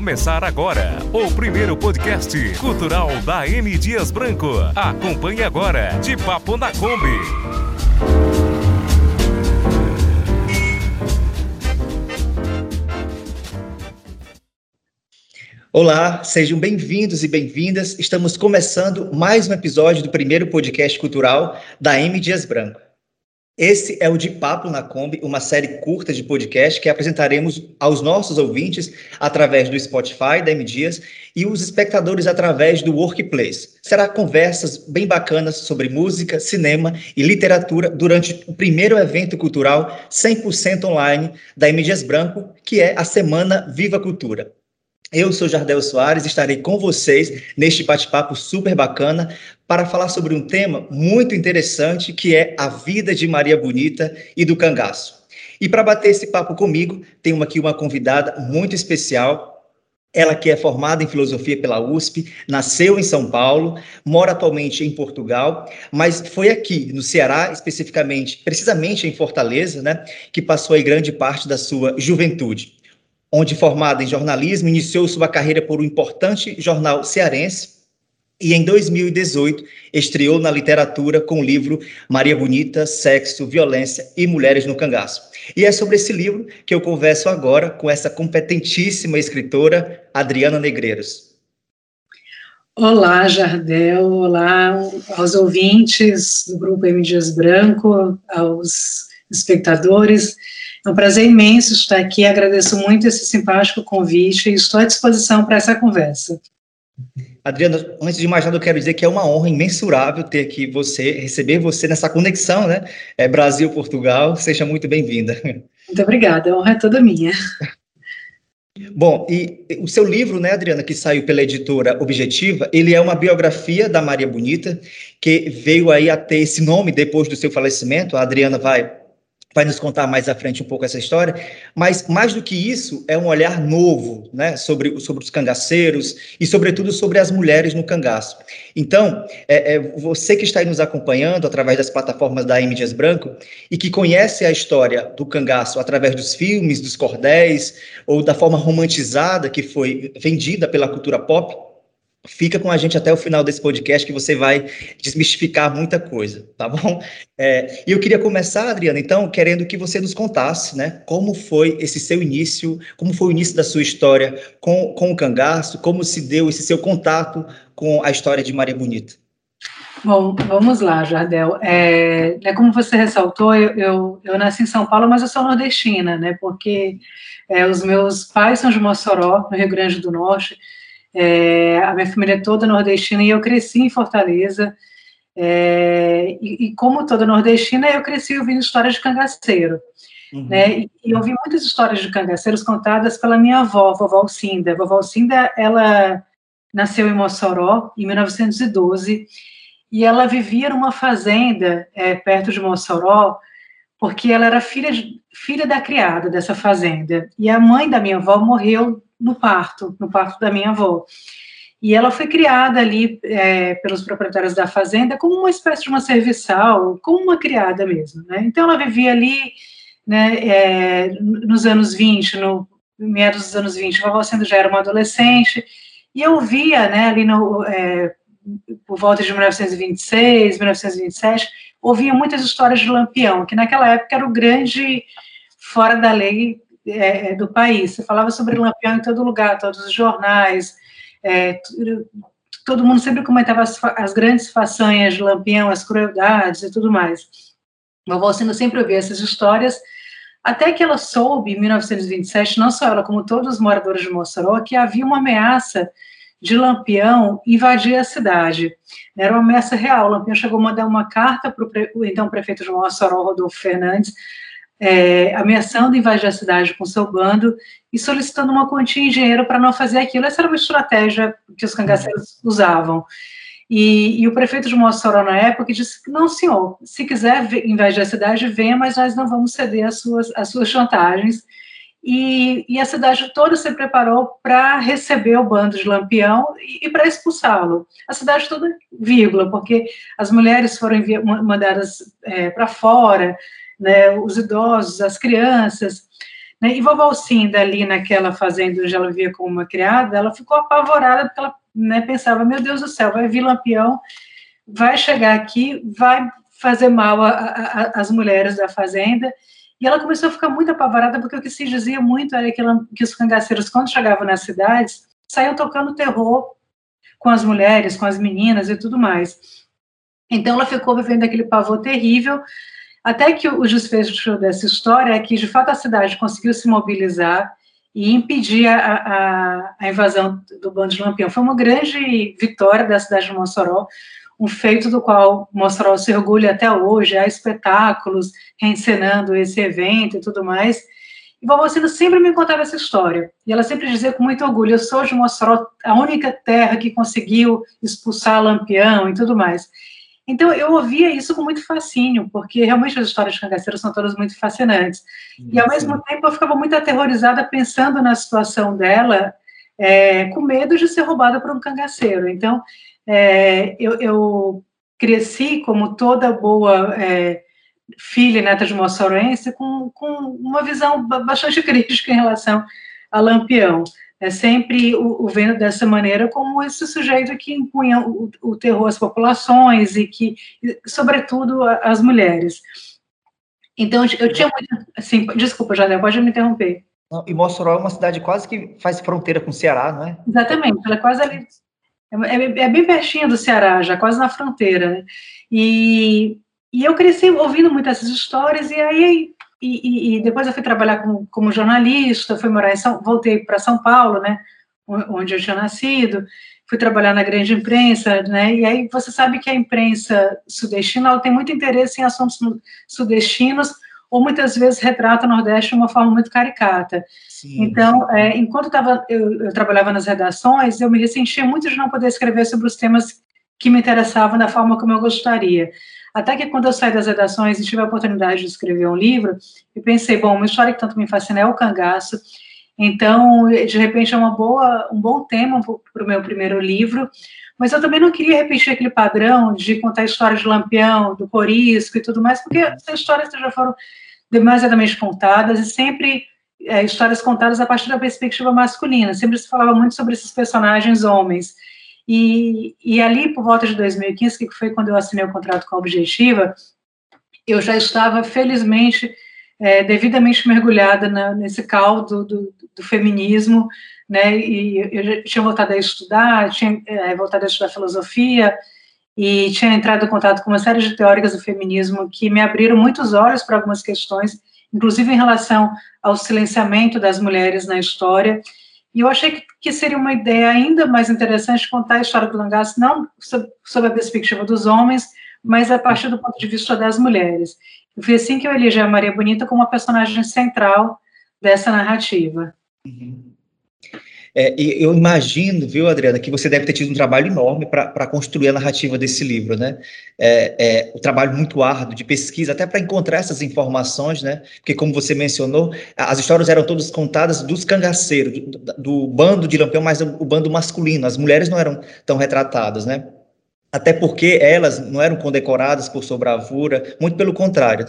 começar agora o primeiro podcast cultural da M Dias Branco. Acompanhe agora, de Papo na Kombi. Olá, sejam bem-vindos e bem-vindas. Estamos começando mais um episódio do primeiro podcast cultural da M Dias Branco. Esse é o De Papo na Kombi, uma série curta de podcast que apresentaremos aos nossos ouvintes através do Spotify da M Dias e os espectadores através do Workplace. Será conversas bem bacanas sobre música, cinema e literatura durante o primeiro evento cultural 100% online da M Dias Branco, que é a Semana Viva Cultura. Eu sou Jardel Soares, estarei com vocês neste bate-papo super bacana para falar sobre um tema muito interessante que é a vida de Maria Bonita e do cangaço. E para bater esse papo comigo, tenho aqui uma convidada muito especial. Ela que é formada em filosofia pela USP, nasceu em São Paulo, mora atualmente em Portugal, mas foi aqui no Ceará, especificamente, precisamente em Fortaleza, né, que passou aí grande parte da sua juventude onde, formada em jornalismo, iniciou sua carreira por um importante jornal cearense e, em 2018, estreou na literatura com o livro Maria Bonita, Sexo, Violência e Mulheres no Cangaço. E é sobre esse livro que eu converso agora com essa competentíssima escritora, Adriana Negreiros. Olá, Jardel, olá aos ouvintes do Grupo M. Dias Branco, aos espectadores. É um prazer imenso estar aqui, agradeço muito esse simpático convite e estou à disposição para essa conversa. Adriana, antes de mais nada, eu quero dizer que é uma honra imensurável ter aqui você, receber você nessa conexão, né? É Brasil-Portugal, seja muito bem-vinda. Muito obrigada, a honra é toda minha. Bom, e o seu livro, né, Adriana, que saiu pela editora Objetiva, ele é uma biografia da Maria Bonita, que veio aí a ter esse nome depois do seu falecimento. A Adriana vai vai nos contar mais à frente um pouco essa história, mas mais do que isso, é um olhar novo, né, sobre, sobre os cangaceiros e, sobretudo, sobre as mulheres no cangaço. Então, é, é, você que está aí nos acompanhando através das plataformas da. Dias Branco e que conhece a história do cangaço através dos filmes, dos cordéis ou da forma romantizada que foi vendida pela cultura pop, Fica com a gente até o final desse podcast que você vai desmistificar muita coisa, tá bom? É, e eu queria começar, Adriana, então, querendo que você nos contasse, né, como foi esse seu início, como foi o início da sua história com, com o cangaço, como se deu esse seu contato com a história de Maria Bonita. Bom, vamos lá, Jardel. É, é como você ressaltou, eu, eu, eu, nasci em São Paulo, mas eu sou nordestina, né? Porque é, os meus pais são de Mossoró, no Rio Grande do Norte, é, a minha família é toda nordestina e eu cresci em Fortaleza. É, e, e, como toda nordestina, eu cresci ouvindo histórias de cangaceiro. Uhum. Né? E, e ouvi muitas histórias de cangaceiros contadas pela minha avó, vovó Alcinda. Vovó Alcinda, ela nasceu em Mossoró em 1912 e ela vivia numa fazenda é, perto de Mossoró porque ela era filha, filha da criada dessa fazenda. E a mãe da minha avó morreu no parto, no parto da minha avó. E ela foi criada ali é, pelos proprietários da fazenda como uma espécie de uma serviçal, como uma criada mesmo, né? Então ela vivia ali, né, é, nos anos 20, no meados dos anos 20, a vovó sendo já era uma adolescente, e eu via, né, ali no, é, por volta de 1926, 1927, ouvia muitas histórias de Lampião, que naquela época era o grande fora da lei é, do país. Você falava sobre Lampião em todo lugar, todos os jornais, é, todo mundo sempre comentava as, as, grandes façanhas de Lampião, as crueldades e tudo mais. Vovó Alcina sempre ouvia essas histórias, até que ela soube, em 1927, não só ela, como todos os moradores de Mossoró, que havia uma ameaça de Lampião invadir a cidade. Era uma ameaça real. Lampião chegou a mandar uma carta para o então prefeito de Mossoró, Rodolfo Fernandes, é, ameaçando invadir a cidade com seu bando e solicitando uma quantia em dinheiro para não fazer aquilo. Essa era uma estratégia que os cangaceiros usavam. E, e, o prefeito de Mossoró, na época, disse que não, senhor, se quiser invadir a cidade, venha, mas nós não vamos ceder às suas, às suas chantagens. E, e a cidade toda se preparou para receber o bando de Lampião e, e para expulsá-lo. A cidade toda, vírgula, porque as mulheres foram mandadas é, para fora, né, os idosos, as crianças. Né? E vovó Alcinda, ali naquela fazenda onde ela vivia como uma criada, ela ficou apavorada porque ela né, pensava, meu Deus do céu, vai vir Lampião, vai chegar aqui, vai fazer mal às mulheres da fazenda, e ela começou a ficar muito apavorada, porque o que se dizia muito era que, ela, que os cangaceiros, quando chegavam nas cidades, saíam tocando terror com as mulheres, com as meninas e tudo mais. Então ela ficou vivendo aquele pavor terrível, até que o desfecho dessa história é que, de fato, a cidade conseguiu se mobilizar e impedir a, a, a invasão do bando de Lampião. Foi uma grande vitória da cidade de Mossoró, um feito do qual Mossoró se orgulha até hoje, há espetáculos reencenando esse evento e tudo mais. E Cida sempre me contava essa história, e ela sempre dizia com muito orgulho, eu sou de Mossoró, a única terra que conseguiu expulsar Lampião e tudo mais. Então, eu ouvia isso com muito fascínio, porque realmente as histórias de cangaceiros são todas muito fascinantes. E, ao mesmo tempo, eu ficava muito aterrorizada pensando na situação dela, é, com medo de ser roubada por um cangaceiro. Então, é, eu, eu, cresci como toda boa é, filha e neta de moçoroense com, com uma visão bastante crítica em relação a Lampião é sempre o, o, vendo dessa maneira como esse sujeito que impunha o, o terror às populações e que, sobretudo, as mulheres. Então, eu tinha muito, assim, desculpa, Jadel, pode me interromper. Não, e Mossoró é uma cidade quase que faz fronteira com o Ceará, não é? Exatamente, ela é quase ali, é, é, é bem pertinho do Ceará, já quase na fronteira, né? E, e eu cresci ouvindo muitas essas histórias, e aí e, e, depois eu fui trabalhar como, como jornalista, fui morar em São, voltei para São Paulo, né, onde eu tinha nascido, fui trabalhar na grande imprensa, né, e aí você sabe que a imprensa sudestina, tem muito interesse em assuntos sudestinos, ou muitas vezes retrata o Nordeste de uma forma muito caricata. Sim, então, sim. É, enquanto tava, eu, eu trabalhava nas redações, eu me ressentia muito de não poder escrever sobre os temas que me interessavam da forma como eu gostaria. Até que quando eu saí das redações e tive a oportunidade de escrever um livro, eu pensei, bom, uma história que tanto me fascina é o cangaço, então, de repente, é uma boa, um bom tema para o meu primeiro livro, mas eu também não queria repetir aquele padrão de contar histórias de Lampião, do Corisco e tudo mais, porque essas histórias já foram demasiadamente contadas e sempre é, histórias contadas a partir da perspectiva masculina. Sempre se falava muito sobre esses personagens homens. E, e ali, por volta de 2015, que foi quando eu assinei o contrato com a Objetiva, eu já estava, felizmente, é, devidamente mergulhada na, nesse caldo do, do, feminismo, né, e eu já tinha voltado a estudar, tinha é, voltado a estudar filosofia, e tinha entrado em contato com uma série de teóricas do feminismo que me abriram muitos olhos para algumas questões, inclusive em relação ao silenciamento das mulheres na história, e eu achei que, seria uma ideia ainda mais interessante contar a história do Langasse, não sob, a perspectiva dos homens, mas a partir do ponto de vista das mulheres. E foi assim que eu elegi a Maria Bonita como uma personagem central dessa narrativa. Uhum. É, eu imagino, viu, Adriana, que você deve ter tido um trabalho enorme para construir a narrativa desse livro, né? É, é, um trabalho muito árduo de pesquisa, até para encontrar essas informações, né? Porque, como você mencionou, as histórias eram todas contadas dos cangaceiros, do, do bando de Lampião, mas o bando masculino, as mulheres não eram tão retratadas, né? até porque elas não eram condecoradas por sua bravura, muito pelo contrário.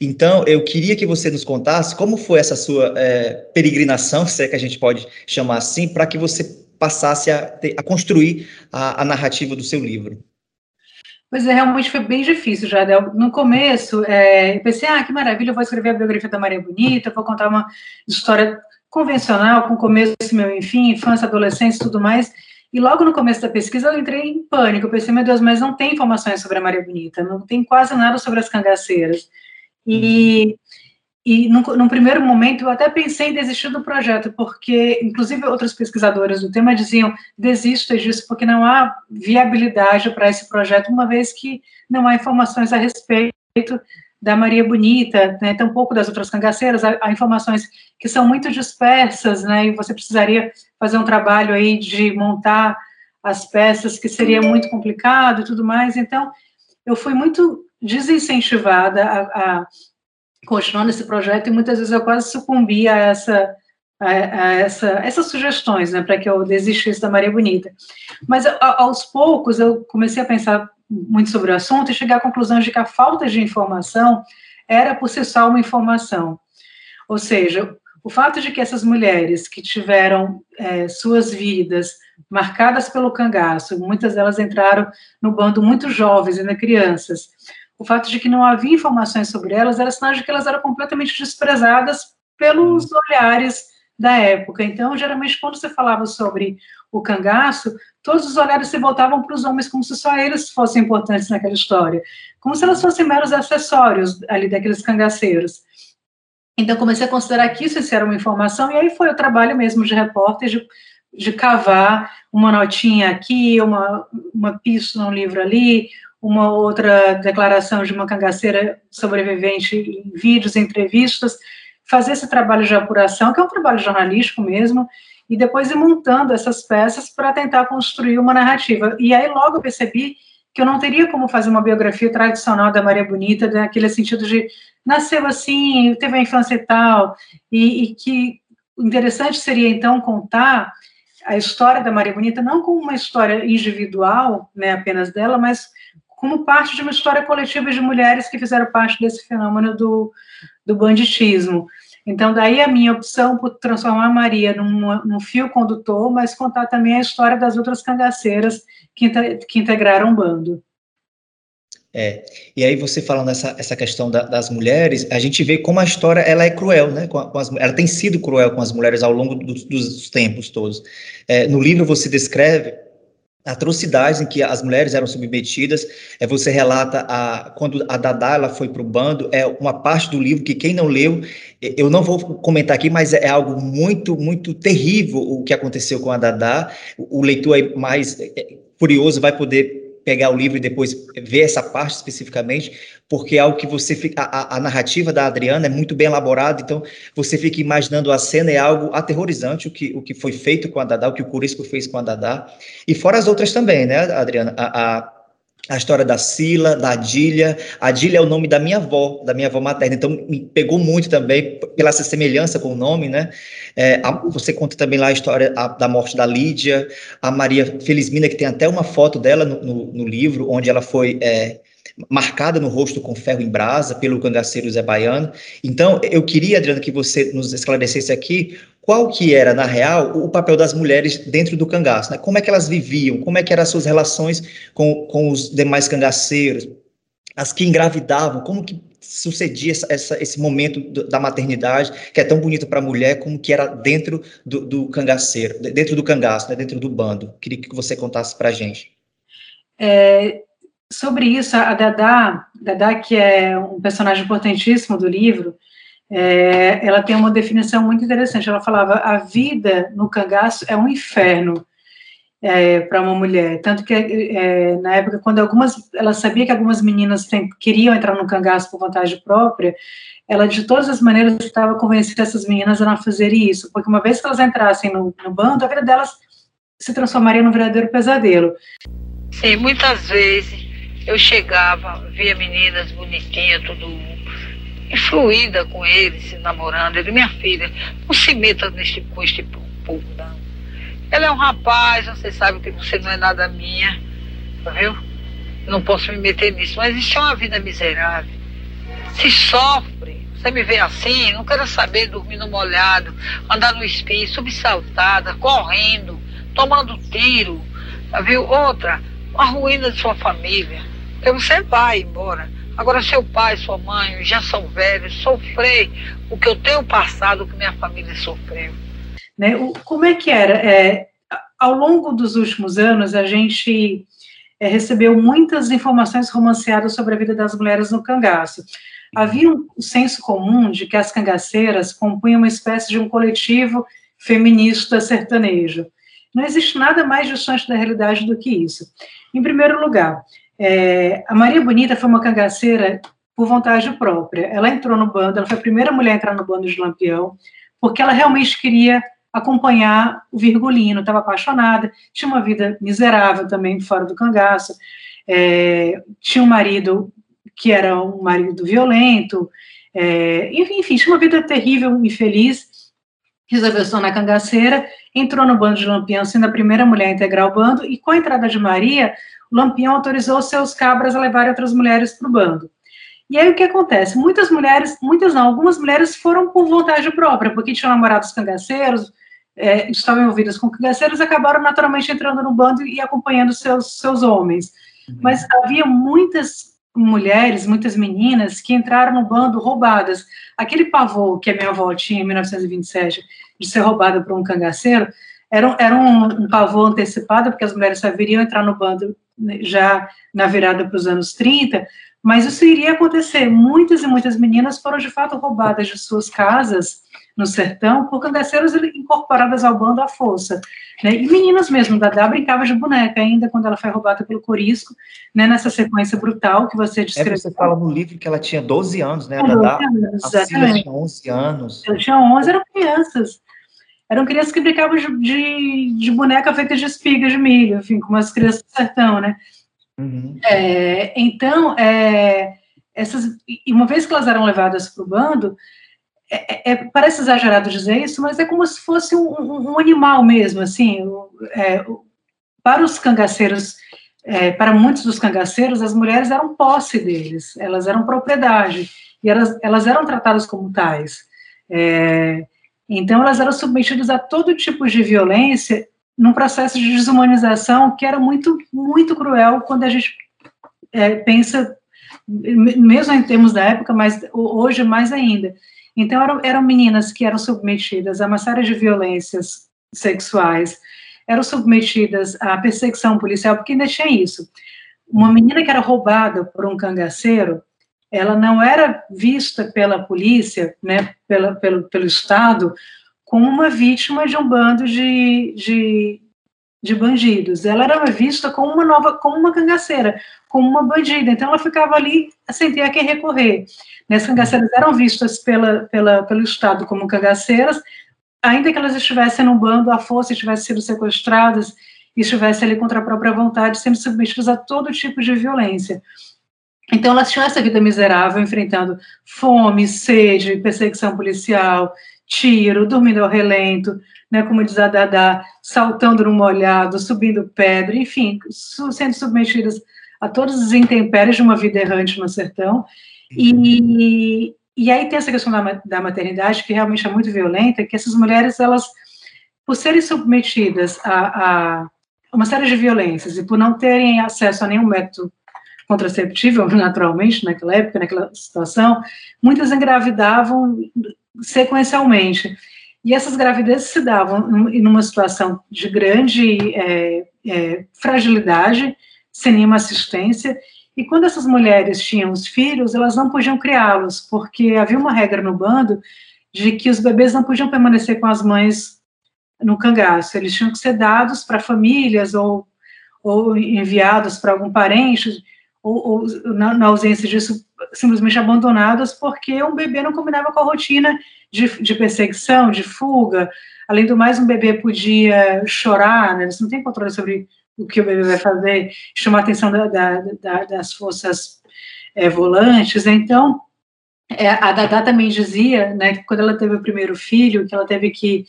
Então, eu queria que você nos contasse como foi essa sua é, peregrinação, se é que a gente pode chamar assim, para que você passasse a, a construir a, a, narrativa do seu livro. Pois é, realmente foi bem difícil, Jadel. No começo, é, eu pensei, ah, que maravilha, eu vou escrever a biografia da Maria Bonita, vou contar uma história convencional, com começo, meu, enfim, infância, adolescência e tudo mais. E logo no começo da pesquisa eu entrei em pânico. Eu pensei, meu Deus, mas não tem informações sobre a Maria Bonita, não tem quase nada sobre as cangaceiras. E, e num, num, primeiro momento eu até pensei em desistir do projeto, porque, inclusive, outros pesquisadores do tema diziam: desista disso, porque não há viabilidade para esse projeto, uma vez que não há informações a respeito da Maria Bonita, né, tampouco das outras cangaceiras, há, há, informações que são muito dispersas, né, e você precisaria fazer um trabalho aí de montar as peças, que seria muito complicado e tudo mais, então eu fui muito desincentivada a, a continuar nesse projeto e muitas vezes eu quase sucumbi a essa a, a essa, essas sugestões, né, para que eu desistisse da Maria Bonita. Mas a, aos poucos eu comecei a pensar muito sobre o assunto e chegar à conclusão de que a falta de informação era por si só uma informação. Ou seja, o fato de que essas mulheres que tiveram é, suas vidas marcadas pelo cangaço, muitas delas entraram no bando muito jovens, ainda crianças, o fato de que não havia informações sobre elas era sinal de que elas eram completamente desprezadas pelos olhares da época. Então, geralmente, quando você falava sobre o cangaço, todos os olhares se voltavam para os homens como se só eles fossem importantes naquela história, como se elas fossem meros acessórios ali daqueles cangaceiros. Então, comecei a considerar que isso era uma informação, e aí foi o trabalho mesmo de repórter, de, de cavar uma notinha aqui, uma, uma pista num livro ali, uma outra declaração de uma cangaceira sobrevivente em vídeos, entrevistas, fazer esse trabalho de apuração, que é um trabalho jornalístico mesmo, e depois ir montando essas peças para tentar construir uma narrativa. E aí logo eu percebi que eu não teria como fazer uma biografia tradicional da Maria Bonita, naquele sentido de nasceu assim, teve a infância e tal, e, e que interessante seria então contar a história da Maria Bonita não como uma história individual, né, apenas dela, mas como parte de uma história coletiva de mulheres que fizeram parte desse fenômeno do, do banditismo. Então, daí a minha opção por transformar a Maria num, num fio condutor, mas contar também a história das outras cangaceiras que, que integraram o bando. É, e aí você falando essa, essa questão da, das mulheres, a gente vê como a história ela é cruel, né? Com, com as, ela tem sido cruel com as mulheres ao longo do, dos tempos todos. É, no livro você descreve atrocidades em que as mulheres eram submetidas. É, você relata a, quando a Dadá ela foi para o bando, é uma parte do livro que quem não leu, eu não vou comentar aqui, mas é algo muito, muito terrível o que aconteceu com a Dadá. O, leitor mais é, curioso vai poder pegar o livro e depois ver essa parte especificamente, porque é algo que você fica. A, a, narrativa da Adriana é muito bem elaborada, então você fica imaginando a cena, é algo aterrorizante o que, o que foi feito com a Dadá, o que o Curisco fez com a Dadá, e fora as outras também, né, Adriana? A, a, a história da Sila, da Adília. Adília é o nome da minha avó, da minha avó materna, então me pegou muito também pela essa semelhança com o nome, né? É, a, você conta também lá a história a, da morte da Lídia, a Maria Felizmina, que tem até uma foto dela no, no, no livro, onde ela foi é, marcada no rosto com ferro em brasa pelo cangaceiro Zé Baiano. Então, eu queria, Adriana, que você nos esclarecesse aqui qual que era, na real, o papel das mulheres dentro do cangaço, né? Como é que elas viviam, como é que eram as suas relações com, com os demais cangaceiros, as que engravidavam, como que sucedia essa, essa, esse momento da maternidade, que é tão bonito para a mulher, como que era dentro do, do cangaceiro, dentro do cangaço, né? dentro do bando. Queria que você contasse para a gente. É, sobre isso, a Dada, Dada, que é um personagem importantíssimo do livro, é, ela tem uma definição muito interessante. Ela falava: a vida no cangaço é um inferno é, para uma mulher. Tanto que, é, na época, quando algumas. Ela sabia que algumas meninas tem, queriam entrar no cangaço por vontade própria, ela, de todas as maneiras, estava convencendo essas meninas a não fazerem isso, porque uma vez que elas entrassem no, no bando, a vida delas se transformaria num verdadeiro pesadelo. Sim, muitas vezes eu chegava, via meninas bonitinhas, tudo fluida com ele, se namorando. Ele, minha filha, não se meta neste, com este povo, não. Ela é um rapaz, você sabe que você não é nada minha, viu? não posso me meter nisso, mas isso é uma vida miserável. Se sofre, você me vê assim, não quero saber dormir no molhado, andar no espinho, subsaltada, correndo, tomando tiro, viu? Outra, a ruína de sua família. Porque você vai embora Agora, seu pai, sua mãe já são velhos, sofrer o que eu tenho passado, o que minha família sofreu. Né? como é que era? É, ao longo dos últimos anos, a gente é, recebeu muitas informações romanceadas sobre a vida das mulheres no cangaço. Havia um senso comum de que as cangaceiras compunham uma espécie de um coletivo feminista sertanejo. Não existe nada mais distante da realidade do que isso. Em primeiro lugar, é, a Maria Bonita foi uma cangaceira por vontade própria. Ela entrou no bando, ela foi a primeira mulher a entrar no bando de Lampião, porque ela realmente queria acompanhar o Virgulino, estava apaixonada, tinha uma vida miserável também fora do cangaço, é, tinha um marido que era um marido violento, é, enfim, tinha uma vida terrível, infeliz, resolveu se tornar cangaceira, entrou no bando de Lampião, sendo a primeira mulher a integrar o bando, e com a entrada de Maria, Lampião autorizou seus cabras a levarem outras mulheres para o bando. E aí o que acontece? Muitas mulheres, muitas não, algumas mulheres foram por vontade própria, porque tinham namorados cangaceiros, é, estavam envolvidas com cangaceiros, acabaram naturalmente entrando no bando e acompanhando seus, seus homens. Uhum. Mas havia muitas mulheres, muitas meninas que entraram no bando roubadas. Aquele pavor que a minha avó tinha em 1927 de ser roubada por um cangaceiro, era, era um, um pavor antecipado, porque as mulheres só viriam entrar no bando né, já na virada para os anos 30, mas isso iria acontecer. Muitas e muitas meninas foram de fato roubadas de suas casas no sertão por cangaceiros incorporadas ao bando à força. Né? E meninas mesmo, Dadá brincava de boneca ainda quando ela foi roubada pelo Corisco, né? nessa sequência brutal que você descreveu. É, você fala no livro que ela tinha 12 anos, né? A Dadá, anos, a tinha 11 anos. Ela tinha 11, eram crianças. Eram crianças que brincavam de, de, de boneca feita de espigas de milho, enfim, como as crianças do sertão, né? Uhum. É, então, é, essas, e uma vez que elas eram levadas para o bando, é, é, parece exagerado dizer isso, mas é como se fosse um, um, um animal mesmo, assim, é, para os cangaceiros, é, para muitos dos cangaceiros, as mulheres eram posse deles, elas eram propriedade, e elas, elas eram tratadas como tais. É, então, elas eram submetidas a todo tipo de violência num processo de desumanização que era muito, muito cruel quando a gente é, pensa, mesmo em termos da época, mas hoje mais ainda. Então, eram, eram meninas que eram submetidas a uma série de violências sexuais, eram submetidas à perseguição policial, porque ainda tinha isso. Uma menina que era roubada por um cangaceiro, ela não era vista pela polícia, né, pela, pelo, pelo Estado, como uma vítima de um bando de, de, de bandidos. Ela era vista como uma nova, como uma cangaceira, como uma bandida. Então ela ficava ali sem ter a quem recorrer. As cangaceiras eram vistas pela, pela, pelo Estado como cangaceiras, ainda que elas estivessem no bando à força, tivessem sido sequestradas, estivessem ali contra a própria vontade, sendo submetidas a todo tipo de violência. Então, elas tinham essa vida miserável, enfrentando fome, sede, perseguição policial, tiro, dormindo ao relento, né, como diz a Dada, saltando no molhado, subindo pedra, enfim, sendo submetidas a todos os intempéries de uma vida errante no sertão. E, e aí tem essa questão da, da maternidade, que realmente é muito violenta, que essas mulheres, elas, por serem submetidas a, a uma série de violências e por não terem acesso a nenhum método contraceptivo, naturalmente, naquela época, naquela situação, muitas engravidavam sequencialmente. E essas gravidezes se davam em uma situação de grande é, é, fragilidade, sem nenhuma assistência, e quando essas mulheres tinham os filhos, elas não podiam criá-los, porque havia uma regra no bando de que os bebês não podiam permanecer com as mães no cangaço, eles tinham que ser dados para famílias ou, ou enviados para algum parente, ou, ou na, na, ausência disso, simplesmente abandonadas porque um bebê não combinava com a rotina de, de perseguição, de fuga. Além do mais, um bebê podia chorar, né? você não tem controle sobre o que o bebê vai fazer, chamar a atenção da, da, da, das forças é, volantes. Então, é, a Dada também dizia, né, que quando ela teve o primeiro filho, que ela teve que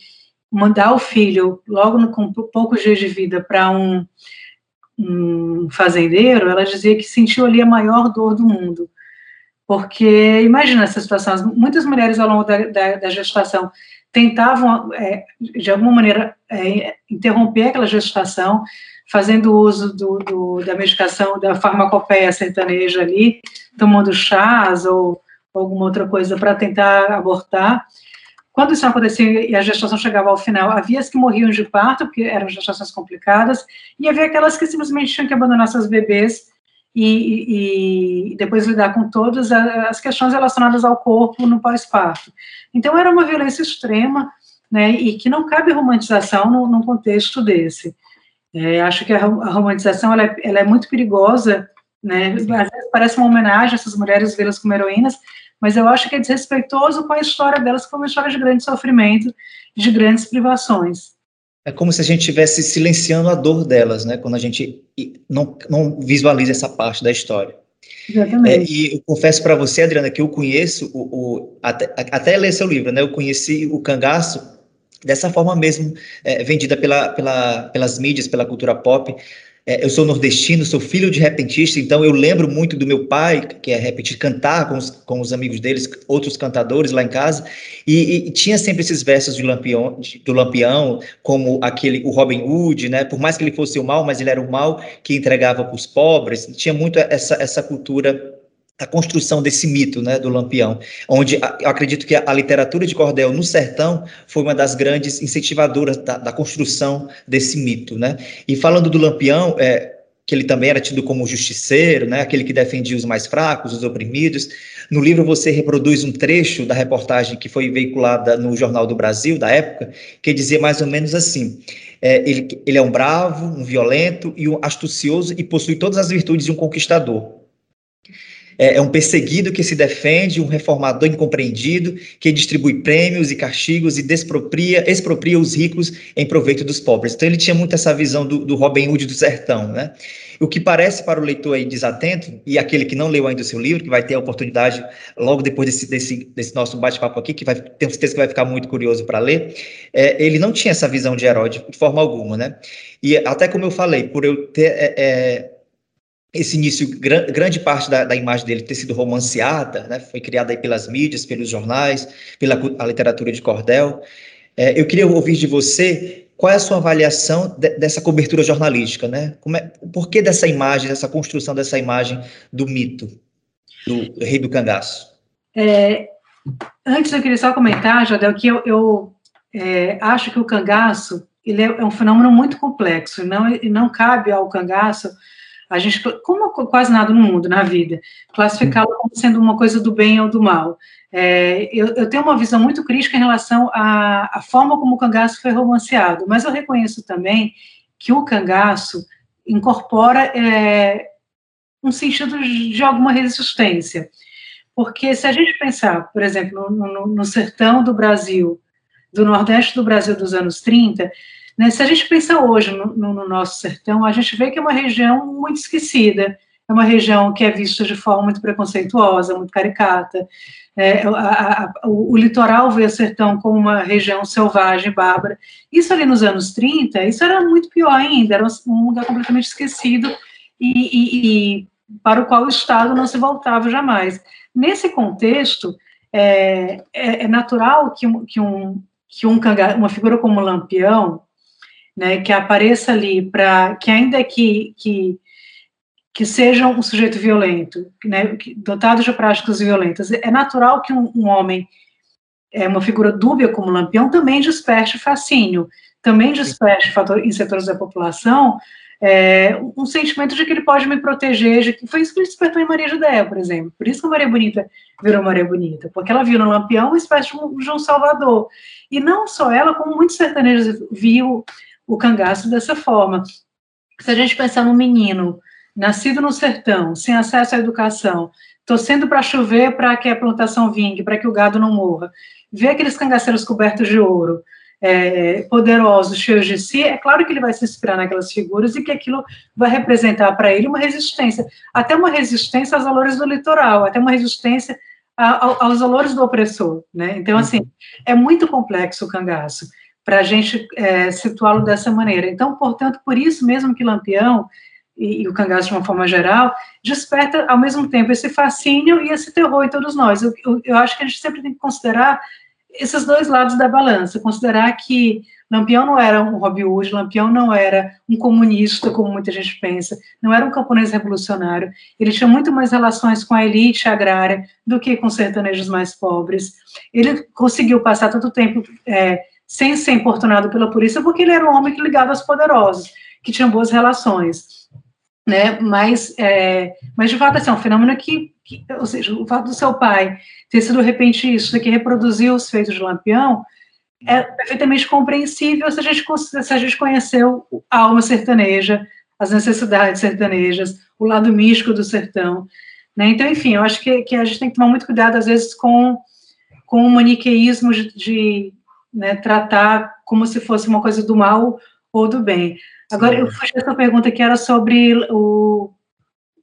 mandar o filho logo no, com poucos dias de vida para um um fazendeiro, ela dizia que sentiu ali a maior dor do mundo. Porque, imagina essa situação, muitas mulheres ao longo da, da, da gestação tentavam, é, de alguma maneira, é, interromper aquela gestação, fazendo uso do, do, da medicação, da farmacopeia sertaneja ali, tomando chás ou, alguma outra coisa para tentar abortar. Quando isso acontecia e a gestação chegava ao final, havia as que morriam de parto, porque eram gestações complicadas, e havia aquelas que simplesmente tinham que abandonar seus bebês e, e, depois lidar com todas as questões relacionadas ao corpo no pós-parto. Então, era uma violência extrema, né, e que não cabe romantização num, num contexto desse. É, acho que a, a romantização ela é, ela é, muito perigosa, né, às vezes parece uma homenagem a essas mulheres vê-las como heroínas, mas eu acho que é desrespeitoso com a história delas, que foi uma história de grande sofrimento, de grandes privações. É como se a gente estivesse silenciando a dor delas, né? Quando a gente não, não visualiza essa parte da história. Exatamente. É, e eu confesso para você, Adriana, que eu conheço o, o até, até, ler seu livro, né? Eu conheci o cangaço dessa forma mesmo, é, vendida pela, pela, pelas mídias, pela cultura pop, eu sou nordestino, sou filho de repentista, então eu lembro muito do meu pai, que é repentista, cantar com os, com os amigos deles, outros cantadores lá em casa, e, e tinha sempre esses versos de Lampião, do Lampião, como aquele, o Robin Hood, né? Por mais que ele fosse o mal, mas ele era o mal que entregava para os pobres, tinha muito essa, essa cultura a construção desse mito, né, do Lampião, onde eu acredito que a, literatura de cordel no sertão foi uma das grandes incentivadoras da, da construção desse mito, né? E falando do Lampião, é, que ele também era tido como justiceiro, né, aquele que defendia os mais fracos, os oprimidos. No livro você reproduz um trecho da reportagem que foi veiculada no Jornal do Brasil da época, que dizia mais ou menos assim: é, ele, ele é um bravo, um violento e um astucioso e possui todas as virtudes de um conquistador é, é um perseguido que se defende, um reformador incompreendido, que distribui prêmios e castigos e despropria, expropria os ricos em proveito dos pobres. Então ele tinha muito essa visão do, do Robin Hood do sertão, né? O que parece para o leitor aí desatento, e aquele que não leu ainda o seu livro, que vai ter a oportunidade logo depois desse, desse, desse nosso bate-papo aqui, que vai, tenho certeza que vai ficar muito curioso para ler, é, ele não tinha essa visão de herói de, forma alguma, né? E até como eu falei, por eu ter é, é esse início, grande parte da, da, imagem dele ter sido romanceada, né, foi criada aí pelas mídias, pelos jornais, pela literatura de cordel. É, eu queria ouvir de você qual é a sua avaliação de, dessa cobertura jornalística, né? Como é, por que dessa imagem, dessa construção dessa imagem do mito do rei do cangaço? É, antes eu queria só comentar, Jadel, que eu, eu é, acho que o cangaço ele é, é um fenômeno muito complexo, não, não cabe ao cangaço a gente, como quase nada no mundo, na vida, classificá-lo como sendo uma coisa do bem ou do mal. É, eu, eu, tenho uma visão muito crítica em relação à, à, forma como o cangaço foi romanceado, mas eu reconheço também que o cangaço incorpora é, um sentido de alguma resistência. Porque se a gente pensar, por exemplo, no, no, no sertão do Brasil, do Nordeste do Brasil dos anos 30, né? Se a gente pensa hoje no, no, nosso sertão, a gente vê que é uma região muito esquecida, é uma região que é vista de forma muito preconceituosa, muito caricata. É, a, a, o, o, litoral vê o sertão como uma região selvagem, bárbara. Isso ali nos anos 30, isso era muito pior ainda, era um lugar completamente esquecido e, e, e para o qual o Estado não se voltava jamais. Nesse contexto, é, é, é natural que, que, um, que um, uma figura como Lampião, né, que apareça ali para que ainda que, que que seja um sujeito violento, né, dotado de práticas violentas, é natural que um, um homem, é uma figura dúbia como Lampião, também desperte fascínio, também desperte em setores da população é, um sentimento de que ele pode me proteger, de que foi isso que ele despertou em Maria Judéia, por exemplo. Por isso que a Maria Bonita virou Maria Bonita, porque ela viu no Lampião uma espécie de um, de um salvador. E não só ela, como muitos sertanejos viu o cangaço dessa forma. Se a gente pensar num menino nascido no sertão, sem acesso à educação, torcendo para chover para que a plantação vingue, para que o gado não morra, ver aqueles cangaceiros cobertos de ouro, é, poderosos, cheios de si, é claro que ele vai se inspirar naquelas figuras e que aquilo vai representar para ele uma resistência, até uma resistência aos valores do litoral, até uma resistência a, aos valores do opressor, né? Então, assim, é muito complexo o cangaço para a gente é, situá-lo dessa maneira. Então, portanto, por isso mesmo que Lampião e, e, o cangaço de uma forma geral desperta ao mesmo tempo esse fascínio e esse terror em todos nós. Eu, eu, eu acho que a gente sempre tem que considerar esses dois lados da balança, considerar que Lampião não era um Robin Hood, Lampião não era um comunista, como muita gente pensa, não era um camponês revolucionário, ele tinha muito mais relações com a elite agrária do que com sertanejos mais pobres. Ele conseguiu passar todo o tempo é, sem ser importunado pela polícia, porque ele era um homem ligava aos poderosos, que tinha boas relações, né? Mas, é, mas de fato, assim, é um fenômeno que, que, ou seja, o fato do seu pai ter sido repentista, que reproduziu os feitos de Lampião, é perfeitamente compreensível se a gente, se a gente conheceu a alma sertaneja, as necessidades sertanejas, o lado místico do sertão, né? Então, enfim, eu acho que, que a gente tem que tomar muito cuidado, às vezes, com, com o maniqueísmo de, de né, tratar como se fosse uma coisa do mal ou do bem. Agora, eu fiz essa pergunta que era sobre o...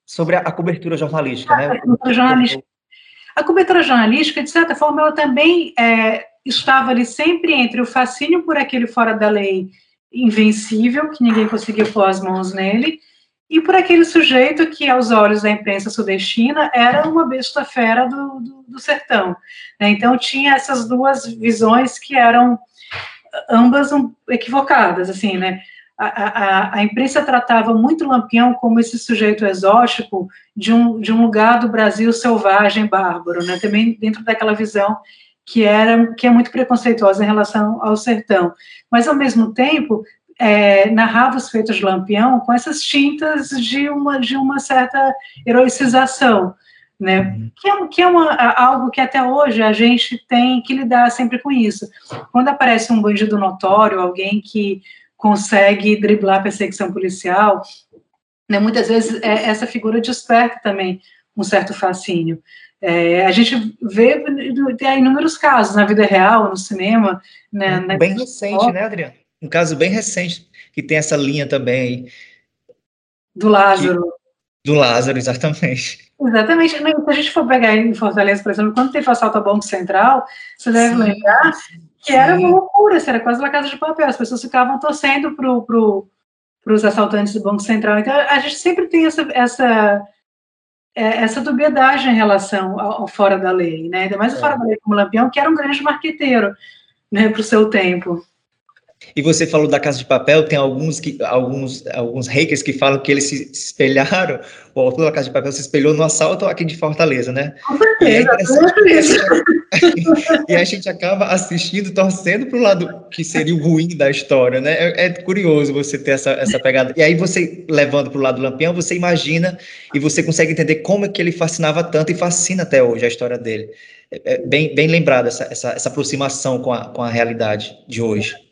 Sobre a, cobertura jornalística, né? A cobertura jornalística. A cobertura jornalística, de certa forma, ela também é, estava ali sempre entre o fascínio por aquele fora da lei invencível, que ninguém conseguia pôr as mãos nele, e por aquele sujeito que, aos olhos da imprensa sudestina, era uma besta fera do, do, do sertão. Né? Então, tinha essas duas visões que eram ambas equivocadas, assim, né? A, a, a, imprensa tratava muito Lampião como esse sujeito exótico de um, de um lugar do Brasil selvagem, bárbaro, né? Também dentro daquela visão que era que é muito preconceituosa em relação ao sertão. Mas ao mesmo tempo é, narrava os feitos de Lampião com essas tintas de uma de uma certa heroicização, né? Uhum. Que é, que é uma, algo que até hoje a gente tem que lidar sempre com isso. Quando aparece um bandido notório, alguém que consegue driblar a perseguição policial, né, muitas vezes é, essa figura desperta também um certo fascínio. É, a gente vê tem inúmeros casos na vida real, no cinema. Né, bem recente, né, Adriano? Um caso bem recente, que tem essa linha também aí. Do Lázaro. Que, do Lázaro, exatamente. Exatamente. Se a gente for pegar em Fortaleza, por exemplo, quando teve o assalto ao Banco Central, você deve sim, lembrar que era uma loucura, assim, era quase uma casa de papel. As pessoas ficavam torcendo para pro, os assaltantes do Banco Central. Então, a gente sempre tem essa, essa, é, essa dubiedade em relação ao, ao, fora da lei, né? Ainda mais o é. fora da lei como Lampião, que era um grande marqueteiro né, para o seu tempo. E você falou da Casa de Papel, tem alguns, que, alguns, alguns hackers que falam que eles se espelharam, o autor da Casa de Papel se espelhou no assalto aqui de Fortaleza, né? Com certeza, e, a gente acaba assistindo, torcendo para o lado que seria o ruim da história, né? É, é, curioso você ter essa, essa pegada. E aí você, levando para o lado do Lampião, você imagina e você consegue entender como é que ele fascinava tanto e fascina até hoje a história dele. É, é bem, bem lembrado essa, essa, essa aproximação com a, com a realidade de hoje.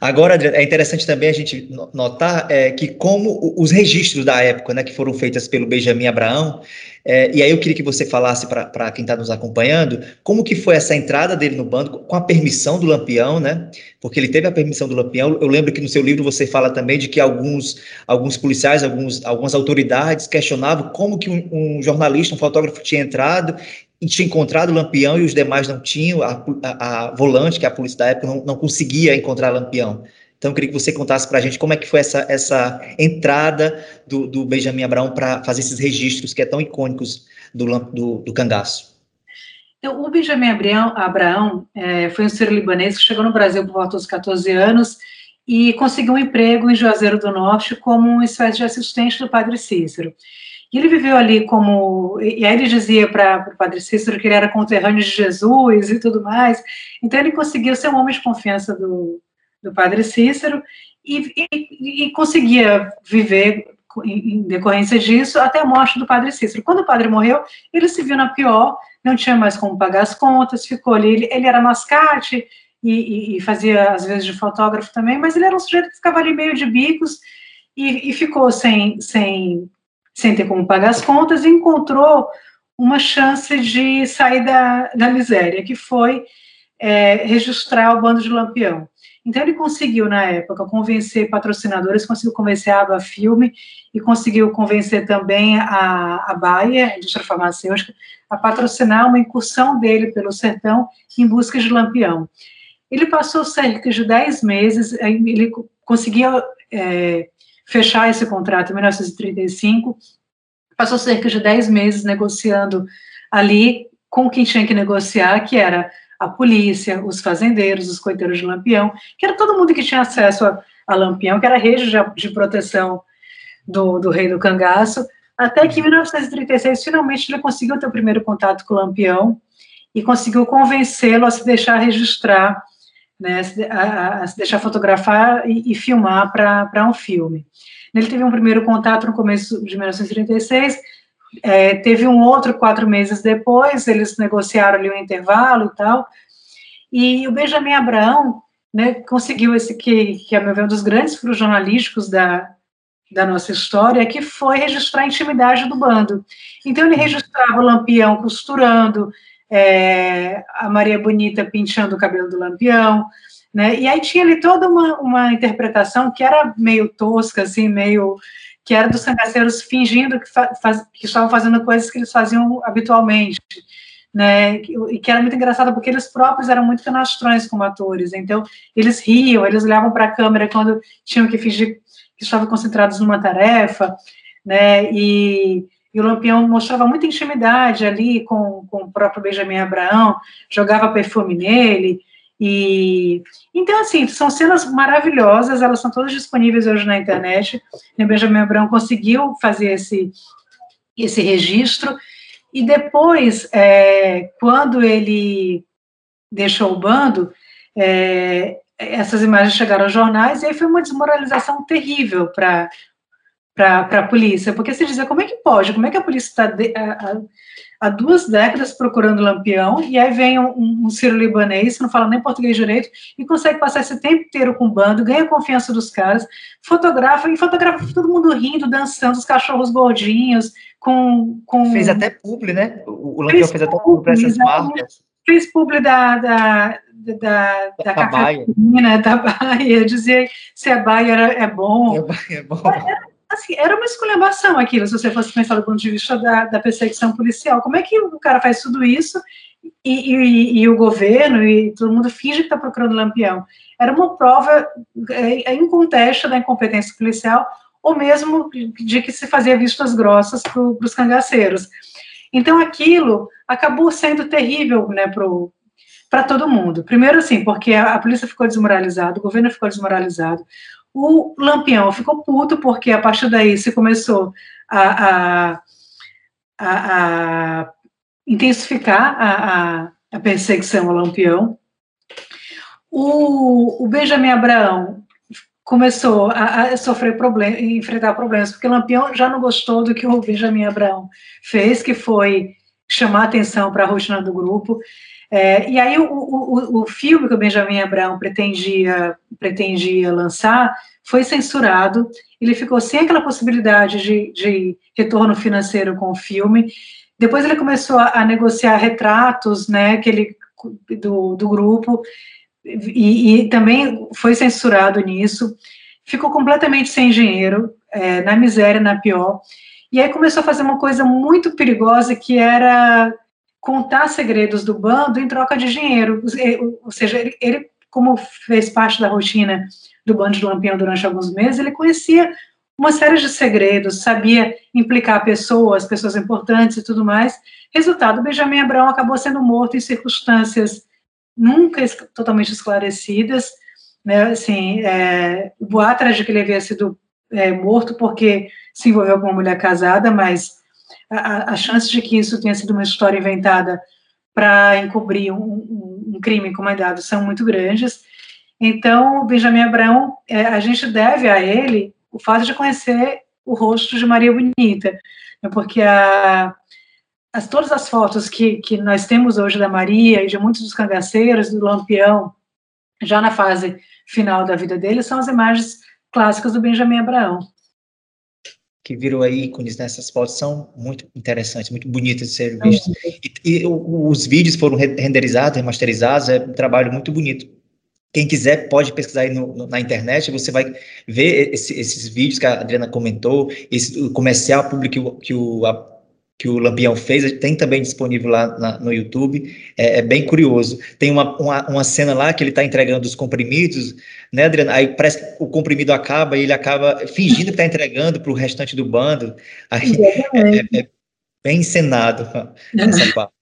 Agora, é interessante também a gente notar é, que como os registros da época, né, que foram feitos pelo Benjamin Abraão, é, e aí eu queria que você falasse para quem está nos acompanhando, como que foi essa entrada dele no bando, com a permissão do Lampião, né, porque ele teve a permissão do Lampião, eu lembro que no seu livro você fala também de que alguns, alguns policiais, alguns, algumas autoridades questionavam como que um, um jornalista, um fotógrafo tinha entrado tinha encontrado o Lampião e os demais não tinham, a, a, a volante, que é a polícia da época, não, não conseguia encontrar Lampião. Então, eu queria que você contasse para a gente como é que foi essa, essa entrada do, do Benjamin Abraão para fazer esses registros que é tão icônicos do, do, do cangaço. Então, o Benjamin Abraão, Abraão é, foi um ser libanês que chegou no Brasil por volta dos 14 anos e conseguiu um emprego em Juazeiro do Norte como uma espécie de assistente do padre Cícero. E ele viveu ali como. E aí ele dizia para o padre Cícero que ele era conterrâneo de Jesus e tudo mais. Então ele conseguiu ser um homem de confiança do, do padre Cícero e, e, e conseguia viver em decorrência disso até a morte do padre Cícero. Quando o padre morreu, ele se viu na pior, não tinha mais como pagar as contas, ficou ali. Ele, ele era mascate e, e, fazia às vezes de fotógrafo também, mas ele era um sujeito que ficava ali meio de bicos e, e ficou sem, sem sem ter como pagar as contas, encontrou uma chance de sair da, da miséria, que foi é, registrar o bando de Lampião. Então ele conseguiu, na época, convencer patrocinadores, conseguiu convencer a Aba Filme e conseguiu convencer também a, a Baia, a indústria farmacêutica, a patrocinar uma incursão dele pelo sertão em busca de Lampião. Ele passou cerca de 10 meses, ele conseguia é, fechar esse contrato em 1935, passou cerca de 10 meses negociando ali com quem tinha que negociar, que era a polícia, os fazendeiros, os coiteiros de Lampião, que era todo mundo que tinha acesso a, a Lampião, que era a rede de, de proteção do, do, rei do cangaço, até que em 1936, finalmente, ele conseguiu ter o primeiro contato com o Lampião e conseguiu convencê-lo a se deixar registrar né, a, a se deixar fotografar e, e filmar para um filme. Ele teve um primeiro contato no começo de 1936, é, teve um outro quatro meses depois, eles negociaram ali um intervalo e tal, e o Benjamin Abraão né, conseguiu esse que, que, a meu ver, é um dos grandes furos jornalísticos da, da nossa história, que foi registrar a intimidade do bando. Então, ele registrava o Lampião costurando, é, a Maria Bonita penteando o cabelo do Lampião, né? E aí tinha ali toda uma, uma interpretação que era meio tosca, assim, meio que era dos cangaceiros fingindo que, faz, que estavam fazendo coisas que eles faziam habitualmente, né, e que era muito engraçado porque eles próprios eram muito canastrões como atores, então eles riam, eles olhavam para a câmera quando tinham que fingir que estavam concentrados numa tarefa, né, e, e o Lampião mostrava muita intimidade ali com, com o próprio Benjamin Abraão, jogava perfume nele, e então assim são cenas maravilhosas, elas são todas disponíveis hoje na internet. O Benjamin Abraão conseguiu fazer esse esse registro e depois, é, quando ele deixou o bando, é, essas imagens chegaram aos jornais e aí foi uma desmoralização terrível para para a polícia, porque se dizer como é que pode, como é que a polícia está há duas décadas procurando Lampião, e aí vem um, um Ciro libanês, que não fala nem português direito, e consegue passar esse tempo inteiro com o bando, ganha a confiança dos caras, fotografa, e fotografa todo mundo rindo, dançando, os cachorros gordinhos, com... com... Fez até publi, né? O, o Lampião fez, fez até publi para essas marcas. Fez publi da, da, da, da, da, da Baia. da Baia, dizia se a Baia era, é bom. É, é bom. Era, assim, era uma esculhambação aquilo, se você fosse pensar do ponto de vista da, da perseguição policial. Como é que o cara faz tudo isso e, e, e o governo e todo mundo finge que está procurando lampião? Era uma prova é, é incontesta da incompetência policial ou mesmo de que se fazia vistas grossas para os cangaceiros. Então, aquilo acabou sendo terrível né, para todo mundo. Primeiro, assim, porque a, a polícia ficou desmoralizada, o governo ficou desmoralizado, o Lampião ficou puto, porque a partir daí se começou a, a, a, a intensificar a, a, perseguição ao Lampião. O, o Benjamin Abraão começou a, a sofrer problemas, enfrentar problemas, porque Lampião já não gostou do que o Benjamin Abraão fez, que foi chamar atenção para a rotina do grupo. É, e aí o, o, o, filme que o Benjamin Abraão pretendia, pretendia lançar foi censurado, ele ficou sem aquela possibilidade de, de retorno financeiro com o filme. Depois ele começou a, a negociar retratos, né, que ele, do, do grupo, e, e, também foi censurado nisso. Ficou completamente sem dinheiro, é, na miséria, na pior. E aí começou a fazer uma coisa muito perigosa que era contar segredos do bando em troca de dinheiro. Ou seja, ele, ele como fez parte da rotina do bando de Lampião durante alguns meses, ele conhecia uma série de segredos, sabia implicar pessoas, pessoas importantes e tudo mais. Resultado, Benjamin Abraão acabou sendo morto em circunstâncias nunca totalmente esclarecidas. Né? Assim, é, o boato era de que ele havia sido é, morto porque se envolveu com uma mulher casada, mas a, a chance de que isso tenha sido uma história inventada para encobrir um, um, um, crime encomendado são muito grandes. Então, o Benjamin Abraão, é, a gente deve a ele o fato de conhecer o rosto de Maria Bonita, né, porque a, as, todas as fotos que, que nós temos hoje da Maria e de muitos dos cangaceiros, do Lampião, já na fase final da vida dele, são as imagens clássicas do Benjamin Abraão que virou aí ícones nessas fotos são muito interessantes, muito bonitas de serem vistas. E, e, os vídeos foram renderizados, remasterizados, é um trabalho muito bonito. Quem quiser pode pesquisar aí no, no, na internet, você vai ver esse, esses vídeos que a Adriana comentou, esse o comercial público que o, que o a, que o Lampião fez, tem também disponível lá na, no YouTube, é, é, bem curioso. Tem uma, uma, uma cena lá que ele está entregando os comprimidos, né, Adriana? Aí parece que o comprimido acaba e ele acaba fingindo que está entregando para o restante do bando. Aí é, é, bem encenado essa parte.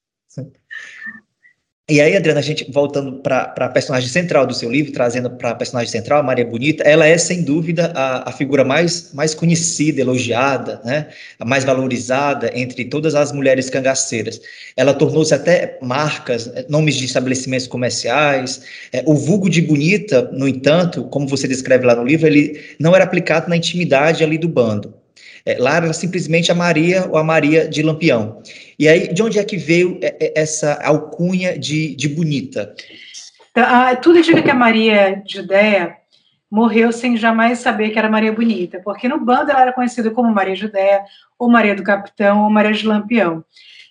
E aí, Adriana, a gente voltando para a personagem central do seu livro, trazendo para a personagem central, Maria Bonita, ela é, sem dúvida, a, a, figura mais, mais conhecida, elogiada, né? a mais valorizada entre todas as mulheres cangaceiras. Ela tornou-se até marcas, eh, nomes de estabelecimentos comerciais. É, o vulgo de Bonita, no entanto, como você descreve lá no livro, ele não era aplicado na intimidade ali do bando. É, lá era simplesmente a Maria ou a Maria de Lampião. E aí, de onde é que veio é, é, essa alcunha de, de bonita? Tá, ah, tudo indica que a Maria Judéia morreu sem jamais saber que era Maria Bonita, porque no bando ela era conhecida como Maria Judéia, ou Maria do Capitão, ou Maria de Lampião.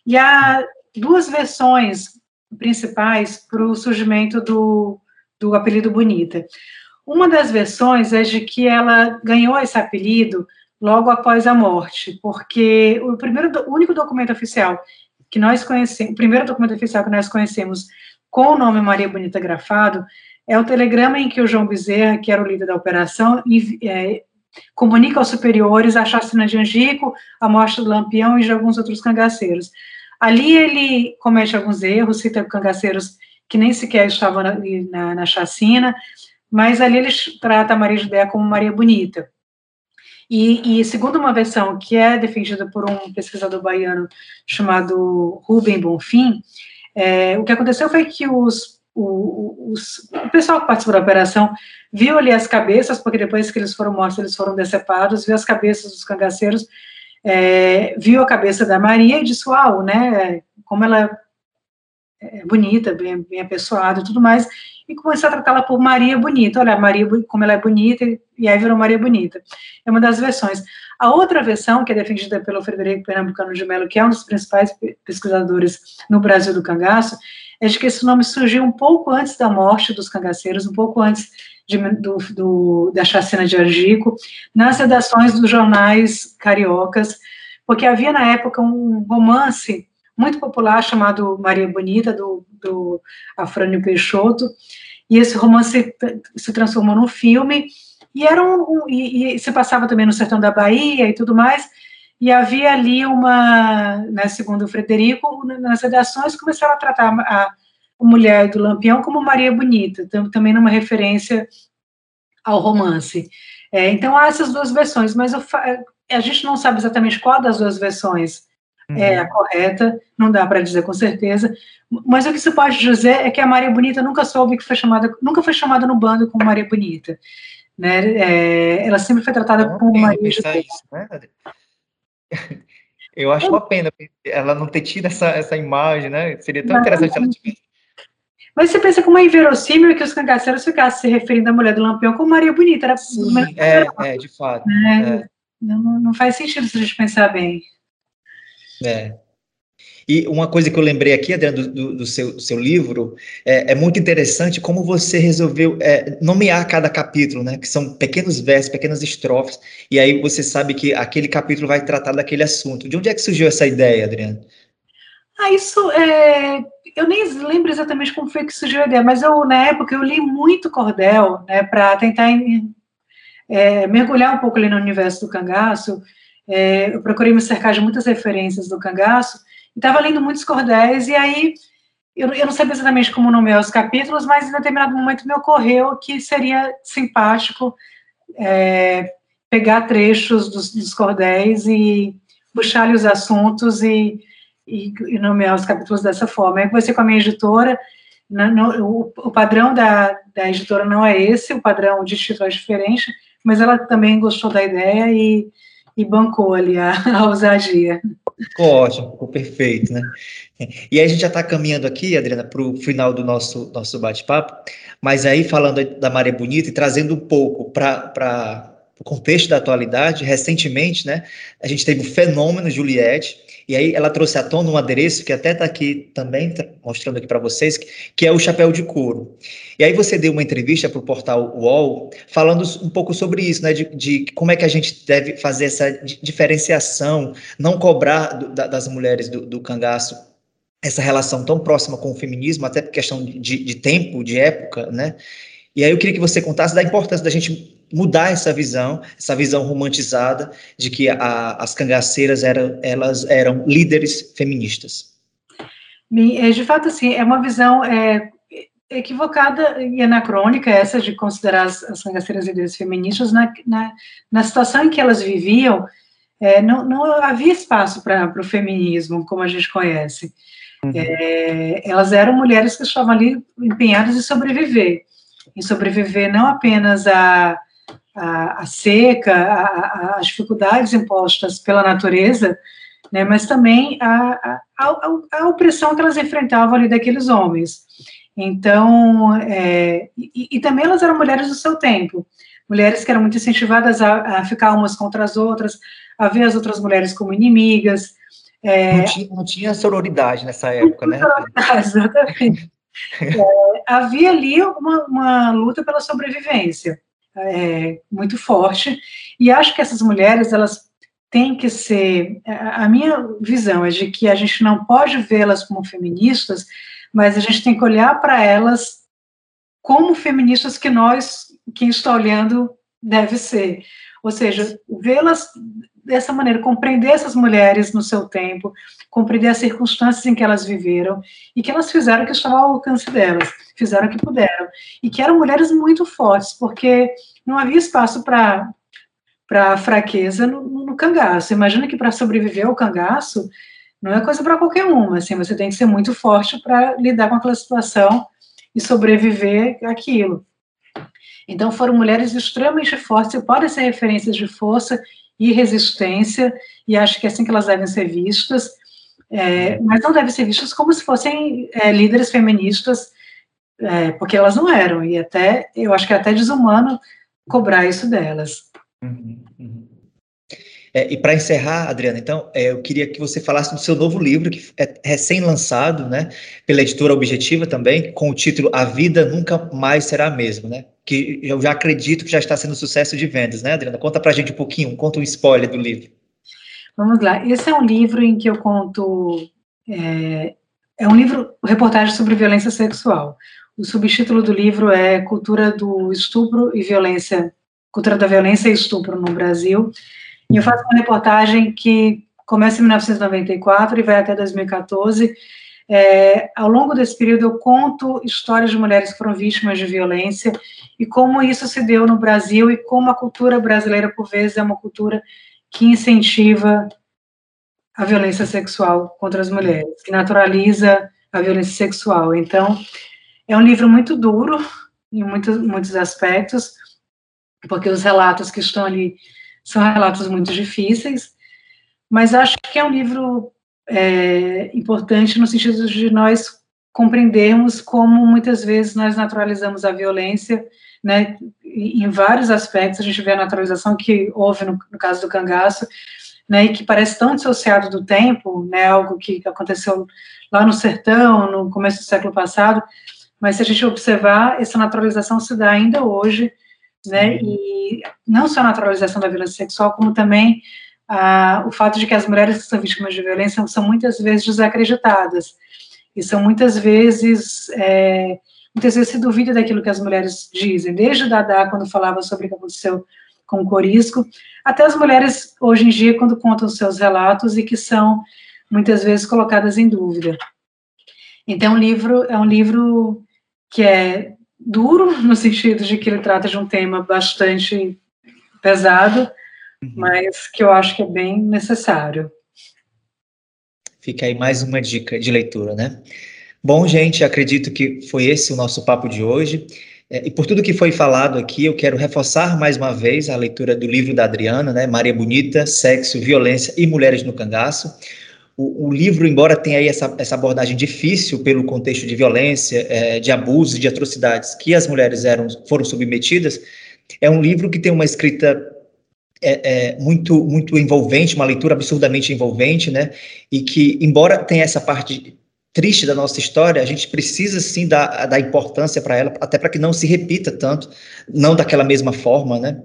E há duas versões principais para o surgimento do, do apelido Bonita. Uma das versões é de que ela ganhou esse apelido logo após a morte, porque o primeiro, o único documento oficial que nós conhecemos, o primeiro documento oficial que nós conhecemos com o nome Maria Bonita grafado, é o telegrama em que o João Bezerra, que era o líder da operação, é, comunica aos superiores a chacina de Angico, a morte do Lampião e de alguns outros cangaceiros. Ali ele comete alguns erros, cita cangaceiros que nem sequer estavam na, na, na chacina, mas ali ele trata a Maria Judéia como Maria Bonita. E, e, segundo uma versão que é defendida por um pesquisador baiano chamado Rubem Bonfim, é, o que aconteceu foi que os, o, os, o pessoal que participou da operação viu ali as cabeças, porque depois que eles foram mortos, eles foram decepados, viu as cabeças dos cangaceiros, é, viu a cabeça da Maria e disse, uau, né, como ela é bonita, bem, bem apessoada e tudo mais, e começou a tratá-la por Maria Bonita. Olha, Maria, como ela é bonita, e aí virou Maria Bonita. É uma das versões. A outra versão, que é defendida pelo Frederico Pernambucano de Mello, que é um dos principais pesquisadores no Brasil do cangaço, é de que esse nome surgiu um pouco antes da morte dos cangaceiros, um pouco antes de, do, do, da chacina de Argico, nas redações dos jornais cariocas, porque havia na época um romance muito popular chamado Maria Bonita, do, do Afrânio Peixoto, e esse romance se transformou num filme, e, era um, um e, e, se passava também no sertão da Bahia e tudo mais, e havia ali uma, né, segundo o Frederico, nas redações começaram a tratar a, mulher do Lampião como Maria Bonita, também numa referência ao romance. É, então há essas duas versões, mas eu, a gente não sabe exatamente qual das duas versões é a uhum. correta, não dá para dizer com certeza, mas o que se pode dizer é que a Maria Bonita nunca soube que foi chamada, nunca foi chamada no bando como Maria Bonita, né? É, ela sempre foi tratada não, como Maria José. Isso, né? Eu acho uma pena ela não ter tido essa, essa imagem, né? Seria tão interessante ela tivesse. Mas você pensa como é inverossímil que os cangaceiros ficassem se referindo à mulher do Lampião como Maria Bonita. Era Sim, é, é, de fato. É, é. Não, não faz sentido se a gente pensar bem. É. E uma coisa que eu lembrei aqui, Adriano, do, do, do seu, seu livro, é, é, muito interessante como você resolveu é, nomear cada capítulo, né? Que são pequenos versos, pequenas estrofes, e aí você sabe que aquele capítulo vai tratar daquele assunto. De onde é que surgiu essa ideia, Adriano? Ah, isso é. Eu nem lembro exatamente como foi que surgiu a ideia, mas eu, na época, eu li muito cordel, né, para tentar é, mergulhar um pouco ali no universo do cangaço. É, eu procurei me cercar de muitas referências do cangaço, e estava lendo muitos cordéis, e aí eu, eu, não sabia exatamente como nomear os capítulos, mas em determinado momento me ocorreu que seria simpático é, pegar trechos dos, dos cordéis e puxar-lhe os assuntos e, e, e, nomear os capítulos dessa forma. Aí conversei com a minha editora, o, o, padrão da, da editora não é esse, o padrão de título é diferente, mas ela também gostou da ideia e e bancou ali a, a ousadia. Ficou ótimo, ficou perfeito, né? E aí a gente já está caminhando aqui, Adriana, para o final do nosso, nosso bate-papo, mas aí falando da Maré Bonita e trazendo um pouco para o contexto da atualidade, recentemente, né, a gente teve o fenômeno Juliette, e aí ela trouxe à tona um adereço que até está aqui também, tá mostrando aqui para vocês, que é o chapéu de couro. E aí você deu uma entrevista para o portal UOL, falando um pouco sobre isso, né, de, de, como é que a gente deve fazer essa diferenciação, não cobrar do, da, das mulheres do, do cangaço essa relação tão próxima com o feminismo, até por questão de, de tempo, de época, né? E aí eu queria que você contasse da importância da gente mudar essa visão, essa visão romantizada de que a, as cangaceiras eram, elas eram líderes feministas. É, de fato, assim, é uma visão é, equivocada e anacrônica essa de considerar as, as cangaceiras líderes feministas na, na, na, situação em que elas viviam, é, não, não havia espaço para o feminismo como a gente conhece. Uhum. É, elas eram mulheres que estavam ali empenhadas em sobreviver, em sobreviver não apenas a a, a seca, a, as dificuldades impostas pela natureza, né, mas também a, a, a, opressão que elas enfrentavam ali daqueles homens. Então, é, e, e, também elas eram mulheres do seu tempo, mulheres que eram muito incentivadas a, a, ficar umas contra as outras, a ver as outras mulheres como inimigas. É, não, tinha, não tinha sororidade nessa época, né? Exatamente. é, havia ali uma, uma luta pela sobrevivência é, muito forte. E acho que essas mulheres, elas tem que ser. A minha visão é de que a gente não pode vê-las como feministas, mas a gente tem que olhar para elas como feministas que nós, quem está olhando, deve ser. Ou seja, vê-las dessa maneira, compreender essas mulheres no seu tempo, compreender as circunstâncias em que elas viveram e que elas fizeram o que estava ao alcance delas, fizeram o que puderam. E que eram mulheres muito fortes, porque não havia espaço para para fraqueza no, no, cangaço. Imagina que para sobreviver ao cangaço não é coisa para qualquer uma, assim, você tem que ser muito forte para lidar com aquela situação e sobreviver aquilo. Então foram mulheres extremamente fortes podem ser referências de força e resistência, e acho que é assim que elas devem ser vistas, é, mas não devem ser vistas como se fossem é, líderes feministas, é, porque elas não eram, e até, eu acho que é até desumano cobrar isso delas. Uhum, uhum. É, e para encerrar, Adriana, então, é, eu queria que você falasse do seu novo livro, que é recém-lançado, né, pela editora Objetiva também, com o título A Vida Nunca Mais Será a Mesma, né? Que eu já acredito que já está sendo sucesso de vendas, né, Adriana? Conta para a gente um pouquinho, conta um spoiler do livro. Vamos lá. Esse é um livro em que eu conto. É, é um livro, reportagem sobre violência sexual. O subtítulo do livro é Cultura do Estupro e Violência Cultura da Violência e Estupro no Brasil. E eu faço uma reportagem que começa em 1994 e vai até 2014. É, ao longo desse período, eu conto histórias de mulheres que foram vítimas de violência e como isso se deu no Brasil e como a cultura brasileira, por vezes, é uma cultura que incentiva a violência sexual contra as mulheres, que naturaliza a violência sexual. Então, é um livro muito duro em muitos, muitos aspectos, porque os relatos que estão ali são relatos muito difíceis, mas acho que é um livro é, importante no sentido de nós compreendermos como muitas vezes nós naturalizamos a violência, né, em vários aspectos, a gente vê a naturalização que houve no, no caso do cangaço, né, e que parece tão dissociado do tempo, né, algo que aconteceu lá no sertão, no começo do século passado, mas se a gente observar, essa naturalização se dá ainda hoje, né? E não só a naturalização da violência sexual, como também ah, o fato de que as mulheres que são vítimas de violência são muitas vezes desacreditadas e são muitas vezes é, muitas vezes se duvida daquilo que as mulheres dizem, desde Dada quando falava sobre o que aconteceu com o Corisco, até as mulheres hoje em dia quando contam seus relatos e que são muitas vezes colocadas em dúvida. Então, o livro é um livro que é duro, no sentido de que ele trata de um tema bastante pesado, uhum. mas que eu acho que é bem necessário. Fica aí mais uma dica de leitura, né? Bom, gente, acredito que foi esse o nosso papo de hoje. É, e por tudo que foi falado aqui, eu quero reforçar mais uma vez a leitura do livro da Adriana, né? Maria Bonita, Sexo, Violência e Mulheres no Cangaço o, o, livro, embora tenha aí essa, essa abordagem difícil pelo contexto de violência, é, de abusos e de atrocidades que as mulheres eram, foram submetidas, é um livro que tem uma escrita é, é, muito muito envolvente, uma leitura absurdamente envolvente, né? E que, embora tenha essa parte triste da nossa história, a gente precisa sim dar, dar importância para ela, até para que não se repita tanto, não daquela mesma forma, né?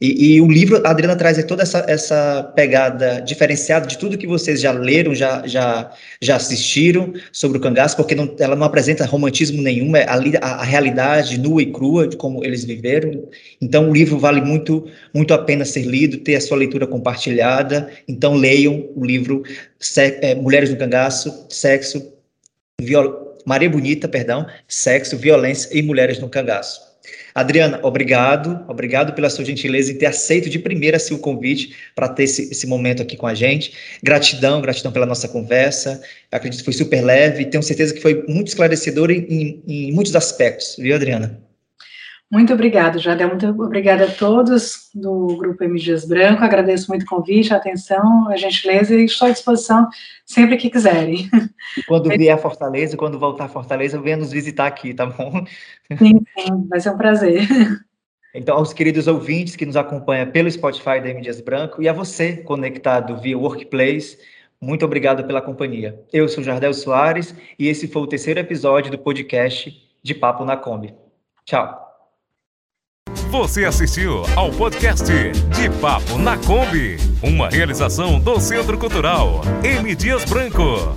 E, e, o livro, a Adriana traz toda essa, essa pegada diferenciada de tudo que vocês já leram, já, já, já assistiram sobre o cangaço, porque não, ela não apresenta romantismo nenhum, é a, a, realidade nua e crua de como eles viveram. Então, o livro vale muito, muito a pena ser lido, ter a sua leitura compartilhada. Então, leiam o livro é, Mulheres no Cangaço, Sexo, Viol Maria Bonita, perdão, Sexo, Violência e Mulheres no Cangaço. Adriana, obrigado, obrigado pela sua gentileza em ter aceito de primeira assim, o convite para ter esse, esse, momento aqui com a gente. Gratidão, gratidão pela nossa conversa. Eu acredito que foi super leve e tenho certeza que foi muito esclarecedor em, em, em muitos aspectos, viu, Adriana? Muito obrigada, Jadel. Muito obrigada a todos do Grupo M Dias Branco. Agradeço muito o convite, a atenção, a gentileza e estou à disposição sempre que quiserem. E quando vier a Fortaleza, quando voltar a Fortaleza, venha nos visitar aqui, tá bom? Sim, sim, vai ser um prazer. Então, aos queridos ouvintes que nos acompanham pelo Spotify da M Dias Branco e a você conectado via Workplace, muito obrigado pela companhia. Eu sou Jardel Soares e esse foi o terceiro episódio do podcast de Papo na Kombi. Tchau. Você assistiu ao podcast De Papo na Kombi, uma realização do Centro Cultural M. Dias Branco.